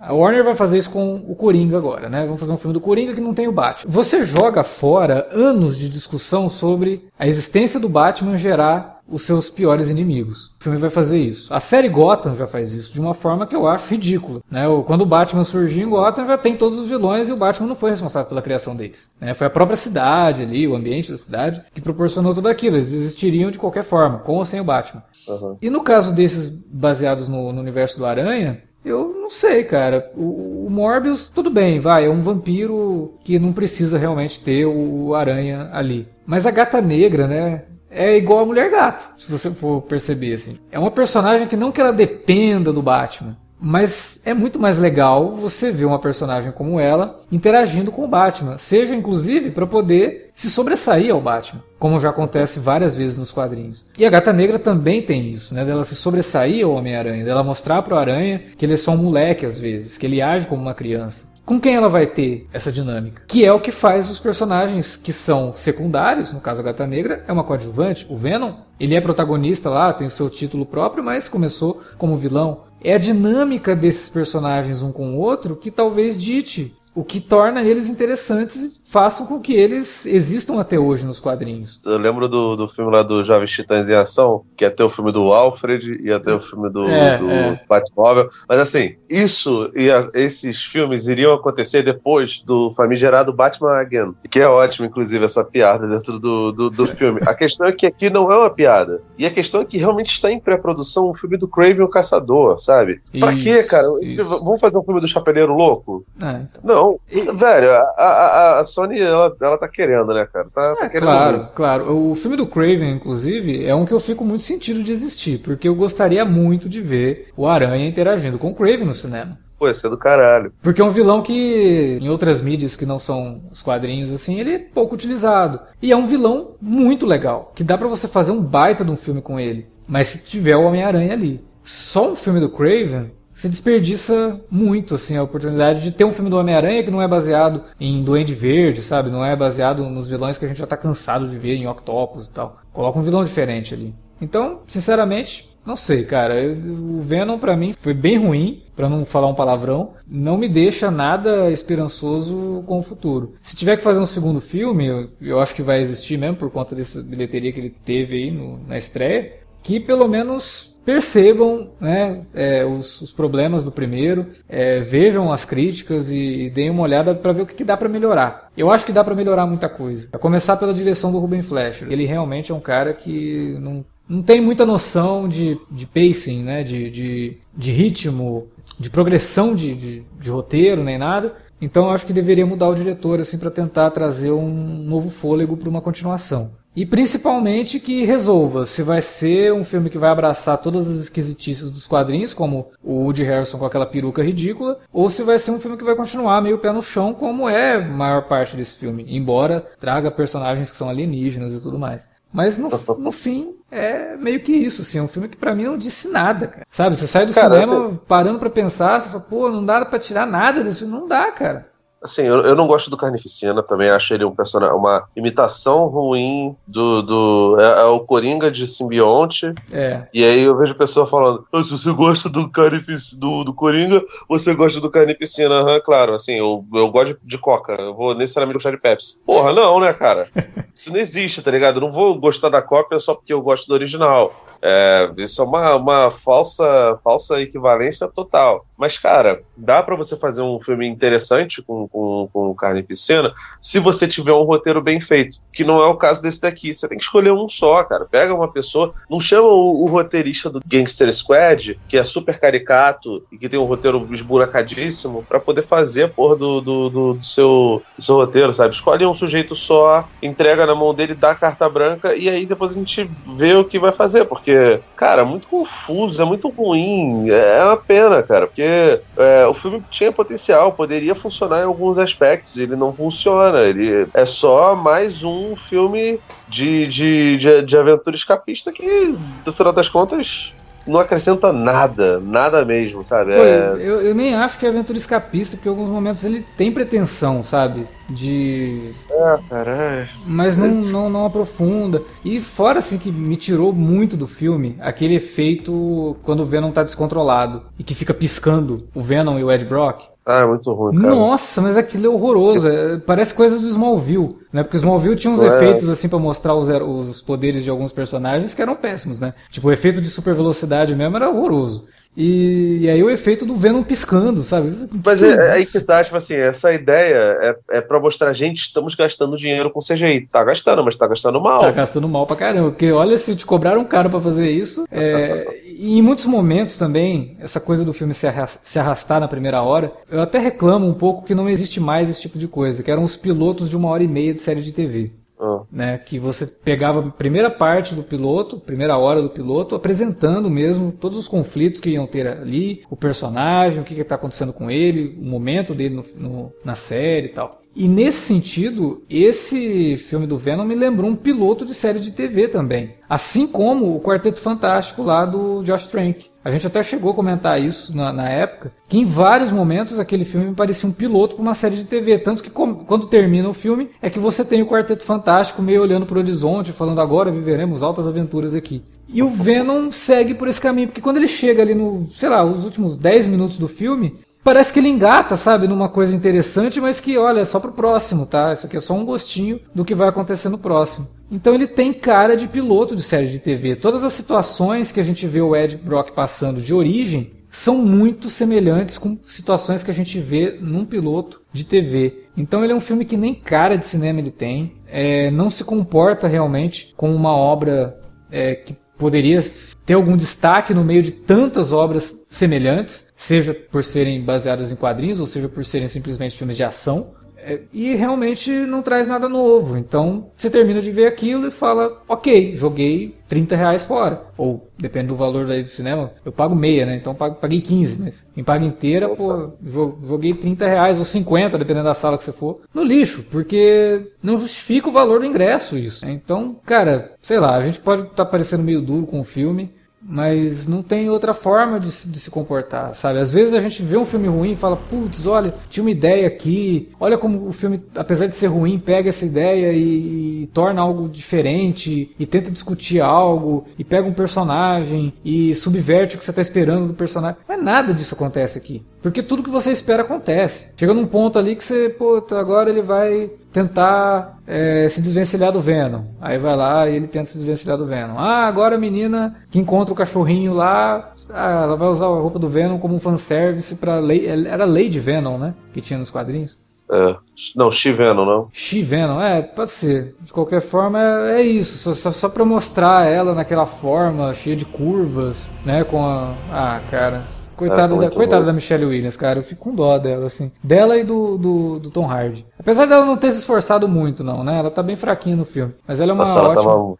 A: a Warner vai fazer isso com o Coringa agora, né? Vamos fazer um filme do Coringa que não tem o Batman. Você joga fora anos de discussão sobre a existência do Batman gerar os seus piores inimigos. O filme vai fazer isso. A série Gotham já faz isso de uma forma que eu acho ridícula. Né? Quando o Batman surgiu em Gotham, já tem todos os vilões e o Batman não foi responsável pela criação deles. Né? Foi a própria cidade ali, o ambiente da cidade, que proporcionou tudo aquilo. Eles existiriam de qualquer forma, com ou sem o Batman. Uhum. E no caso desses baseados no, no universo do Aranha, eu não sei, cara. O, o, Morbius, tudo bem, vai, é um vampiro que não precisa realmente ter o Aranha ali. Mas a Gata Negra, né? É igual a Mulher Gato, se você for perceber assim. É uma personagem que não que ela dependa do Batman, mas é muito mais legal você ver uma personagem como ela interagindo com o Batman, seja inclusive para poder se sobressair ao Batman, como já acontece várias vezes nos quadrinhos. E a Gata Negra também tem isso, né? Dela se sobressair ao Homem-Aranha, dela mostrar para o Aranha que ele é só um moleque às vezes, que ele age como uma criança. Com quem ela vai ter essa dinâmica? Que é o que faz os personagens que são secundários, no caso a Gata Negra, é uma coadjuvante. O Venom, ele é protagonista lá, tem o seu título próprio, mas começou como vilão. É a dinâmica desses personagens um com o outro que talvez dite o que torna eles interessantes façam com que eles existam até hoje nos quadrinhos.
B: Eu lembro do, do filme lá do Jovens Titãs em Ação, que ia ter o filme do Alfred, ia ter o filme do, é, do é. Batmóvel, mas assim, isso e esses filmes iriam acontecer depois do famigerado Batman Again, que é ótimo, inclusive, essa piada dentro do, do, do filme. A questão é que aqui não é uma piada, e a questão é que realmente está em pré-produção um filme do Craven o Caçador, sabe? Pra isso, quê, cara? Isso. Vamos fazer um filme do Chapeleiro Louco? É, então. Não. E... Velho, a, a, a, Sony, ela, ela tá querendo, né, cara? Tá, tá
A: é, claro, muito. claro. O filme do Craven, inclusive, é um que eu fico muito sentido de existir, porque eu gostaria muito de ver o Aranha interagindo com o Craven no cinema.
B: Pô, isso é do caralho.
A: Porque é um vilão que, em outras mídias que não são os quadrinhos, assim, ele é pouco utilizado. E é um vilão muito legal, que dá para você fazer um baita de um filme com ele. Mas se tiver o Homem-Aranha ali. Só um filme do Craven se desperdiça muito assim a oportunidade de ter um filme do Homem-Aranha que não é baseado em Duende Verde, sabe? Não é baseado nos vilões que a gente já tá cansado de ver em Octopus e tal. Coloca um vilão diferente ali. Então, sinceramente, não sei, cara. O Venom para mim foi bem ruim, para não falar um palavrão. Não me deixa nada esperançoso com o futuro. Se tiver que fazer um segundo filme, eu, eu acho que vai existir mesmo por conta dessa bilheteria que ele teve aí no, na estreia, que pelo menos percebam né, é, os, os, problemas do primeiro, é, vejam as críticas e, e deem uma olhada para ver o que, que dá para melhorar. Eu acho que dá para melhorar muita coisa. A começar pela direção do Ruben Fleischer. Ele realmente é um cara que não, não tem muita noção de, de pacing, né, de, de, de ritmo, de progressão de, de, de roteiro, nem nada. Então eu acho que deveria mudar o diretor assim para tentar trazer um novo fôlego para uma continuação. E principalmente que resolva se vai ser um filme que vai abraçar todas as esquisitices dos quadrinhos, como o Woody Harrison com aquela peruca ridícula, ou se vai ser um filme que vai continuar meio pé no chão, como é a maior parte desse filme, embora traga personagens que são alienígenas e tudo mais. Mas no, no fim, é meio que isso, assim, é um filme que para mim não disse nada, cara. Sabe, você sai do cara, cinema você... parando para pensar, você fala, pô, não dá para tirar nada desse filme, não dá, cara.
B: Assim, eu, eu não gosto do Carnificina, também acho ele um personagem, uma imitação ruim do. do é, é o Coringa de simbionte.
A: É.
B: E aí eu vejo pessoa falando: se você gosta do, Carnific, do, do Coringa, você gosta do Carnificina. Uhum, claro, assim, eu, eu gosto de Coca, eu vou necessariamente gostar de Pepsi. Porra, não, né, cara? Isso não existe, tá ligado? Eu não vou gostar da cópia só porque eu gosto do original. É, isso é uma, uma falsa, falsa equivalência total. Mas, cara, dá para você fazer um filme interessante com com, com carnificina se você tiver um roteiro bem feito, que não é o caso desse daqui. Você tem que escolher um só, cara. Pega uma pessoa, não chama o, o roteirista do Gangster Squad, que é super caricato e que tem um roteiro esburacadíssimo, para poder fazer a porra do, do, do, do, seu, do seu roteiro, sabe? Escolhe um sujeito só, entrega na mão dele, dá a carta branca e aí depois a gente vê o que vai fazer, porque, cara, é muito confuso, é muito ruim, é uma pena, cara, porque é, o filme tinha potencial, poderia funcionar em algum alguns aspectos, ele não funciona. Ele é só mais um filme de, de, de, de aventura escapista que, no final das contas, não acrescenta nada, nada mesmo, sabe?
A: É... Eu, eu, nem acho que é aventura escapista, porque em alguns momentos ele tem pretensão, sabe? De.
B: É, cara.
A: Mas não, não, não aprofunda. E fora assim que me tirou muito do filme, aquele efeito quando o Venom tá descontrolado e que fica piscando o Venom e o Ed Brock.
B: Ah, é muito ruim, cara.
A: Nossa, mas aquilo é horroroso. É, parece coisa do Smallville, né? Porque o Smallville tinha uns
B: É.
A: efeitos assim pra mostrar os, os poderes de alguns personagens que eram péssimos, né? Tipo, o efeito de super velocidade mesmo era horroroso. E, e aí o efeito do Venom piscando, sabe?
B: Mas é, é aí que tá, tipo assim, essa ideia é, é pra mostrar, gente, estamos gastando dinheiro com CGI. Tá gastando, mas tá gastando mal.
A: Tá gastando mal pra caramba, porque olha, se te cobraram caro pra fazer isso. é, e em muitos momentos também, essa coisa do filme se arrastar na primeira hora, eu até reclamo um pouco que não existe mais esse tipo de coisa, que eram os pilotos de uma hora e meia de série de TV.
B: Ah,
A: Né, que você pegava a primeira parte do piloto, primeira hora do piloto, apresentando mesmo todos os conflitos que iam ter ali, o personagem, o que está acontecendo com ele, o momento dele no- no- na série e tal. E nesse sentido, esse filme do Venom me lembrou um piloto de série de TV também. Assim como o Quarteto Fantástico lá do Josh Trank. A gente até chegou a comentar isso na, na época, que em vários momentos aquele filme me parecia um piloto para uma série de TV. Tanto que quando termina o filme, é que você tem o Quarteto Fantástico meio olhando para o horizonte, falando agora viveremos altas aventuras aqui. E o Venom segue por esse caminho, porque quando ele chega ali no, sei lá, os últimos 10 minutos do filme, Parece que ele engata, sabe, numa coisa interessante, mas que, olha, é só pro próximo, tá? Isso aqui é só um gostinho do que vai acontecer no próximo. Então ele tem cara de piloto de série de TV. Todas as situações que a gente vê o Ed Brock passando de origem são muito semelhantes com situações que a gente vê num piloto de TV. Então ele é um filme que nem cara de cinema ele tem, é, não se comporta realmente como uma obra é, que poderia ter algum destaque no meio de tantas obras semelhantes, seja por serem baseadas em quadrinhos ou seja por serem simplesmente filmes de ação. É, e realmente não traz nada novo. Então você termina de ver aquilo e fala: Ok, joguei 30 reais fora. Ou depende do valor daí do cinema, eu pago meia, né? Então paguei 15, mas em paga inteira, pô, jo- joguei 30 reais ou 50, dependendo da sala que você for, no lixo, porque não justifica o valor do ingresso isso. Então, cara, sei lá, a gente pode estar parecendo meio duro com o filme. Mas não tem outra forma de, se- de se comportar, sabe? Às vezes a gente vê um filme ruim e fala, putz, olha, tinha uma ideia aqui, olha como o filme, apesar de ser ruim, pega essa ideia e, e torna algo diferente, e tenta discutir algo, e pega um personagem, e subverte o que você está esperando do personagem. Mas nada disso acontece aqui. Porque tudo que você espera acontece. Chega num ponto ali que você, puta, agora ele vai tentar é, se desvencilhar do Venom. Aí vai lá e ele tenta se desvencilhar do Venom. Ah, agora a menina que encontra o cachorrinho lá, ah, ela vai usar a roupa do Venom como um fanservice pra... Lei, era Lady Venom, né? Que tinha nos quadrinhos.
B: é. Não, Chiveno, não.
A: She-Venom, é, pode ser. De qualquer forma, é, é isso. Só, só, só pra mostrar ela naquela forma, cheia de curvas, né? Com a. Ah, cara. Coitada,
B: É,
A: da, coitada da Michelle Williams, cara. Eu fico com dó dela, assim. Dela e do, do, do Tom Hardy. Apesar dela não ter se esforçado muito, não, né? Ela tá bem fraquinha no filme. Mas ela é uma
B: Nossa,
A: ótima.
B: tava,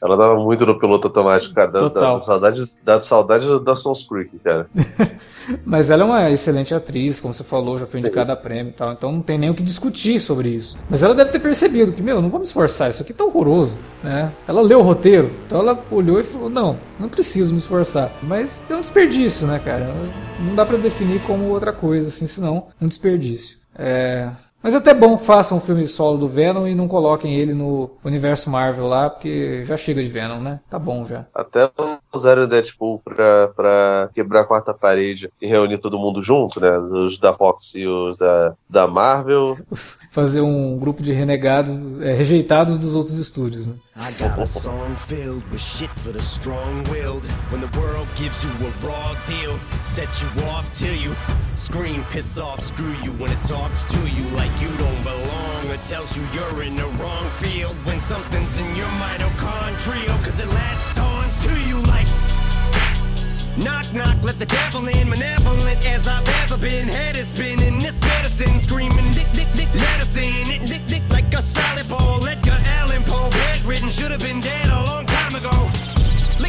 B: ela tava muito no piloto automático, cara. Dá,
A: Total.
B: dá saudade, dá saudade do Dawson's Creek, cara.
A: Mas ela é uma excelente atriz, como você falou, já foi indicada a prêmio e tal. Então não tem nem o que discutir sobre isso. Mas ela deve ter percebido que, meu, não vou me esforçar, isso aqui tá horroroso, né? Ela leu o roteiro, então ela olhou e falou: não, não preciso me esforçar. Mas é um desperdício, né, cara? Não dá pra definir como outra coisa, assim, senão um desperdício. É. Mas é até bom que façam um filme solo do Venom e não coloquem ele no universo Marvel lá, porque já chega de Venom, né? Tá bom já.
B: Até usaram o Deadpool pra, pra quebrar a quarta parede e reunir todo mundo junto, né? Os da Fox e os da, da Marvel.
A: Fazer um grupo de renegados, é, rejeitados dos outros estúdios, né?
C: I got a song filled with shit for the strong-willed. When the world gives you a raw deal, set you off till you scream, piss off, screw you when it talks to you like you don't belong or tells you you're in the wrong field when something's in your mitochondrial cause it latched on to you like Knock, knock, let the devil in, malevolent as I've ever been. Head is spinning, this medicine screaming, dick, dick, dick, medicine, it, dick, dick, like a solid ball. Edgar Allan Poe, bedridden, should have been dead a long time ago.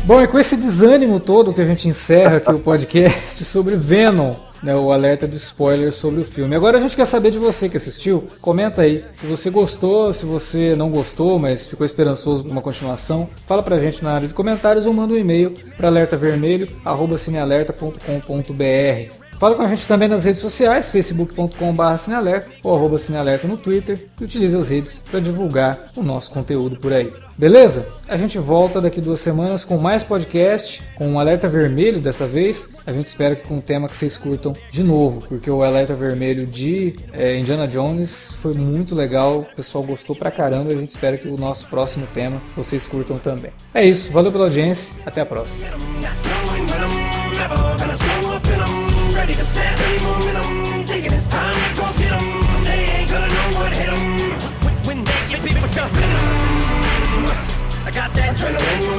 A: Bom, e com esse desânimo todo que a gente encerra aqui o podcast sobre Venom, né, o alerta de spoiler sobre o filme. Agora a gente quer saber de você que assistiu. Comenta aí se você gostou, se você não gostou, mas ficou esperançoso por uma continuação. Fala pra gente na área de comentários ou manda um e-mail para alertavermelho@cinealerta.com.br. Fala com a gente também nas redes sociais, facebook.com.br ou arroba cinealerta no Twitter e utilize as redes para divulgar o nosso conteúdo por aí. Beleza? A gente volta daqui duas semanas com mais podcast, com um alerta vermelho dessa vez. A gente espera que com um tema que vocês curtam de novo, porque o alerta vermelho de é, Indiana Jones foi muito legal, o pessoal gostou pra caramba e a gente espera que o nosso próximo tema vocês curtam também. É isso, valeu pela audiência, até a próxima. To snap any momentum. Thinking it's time to go get them. They ain't gonna know what hit them. When they get beat with the. I got that adrenaline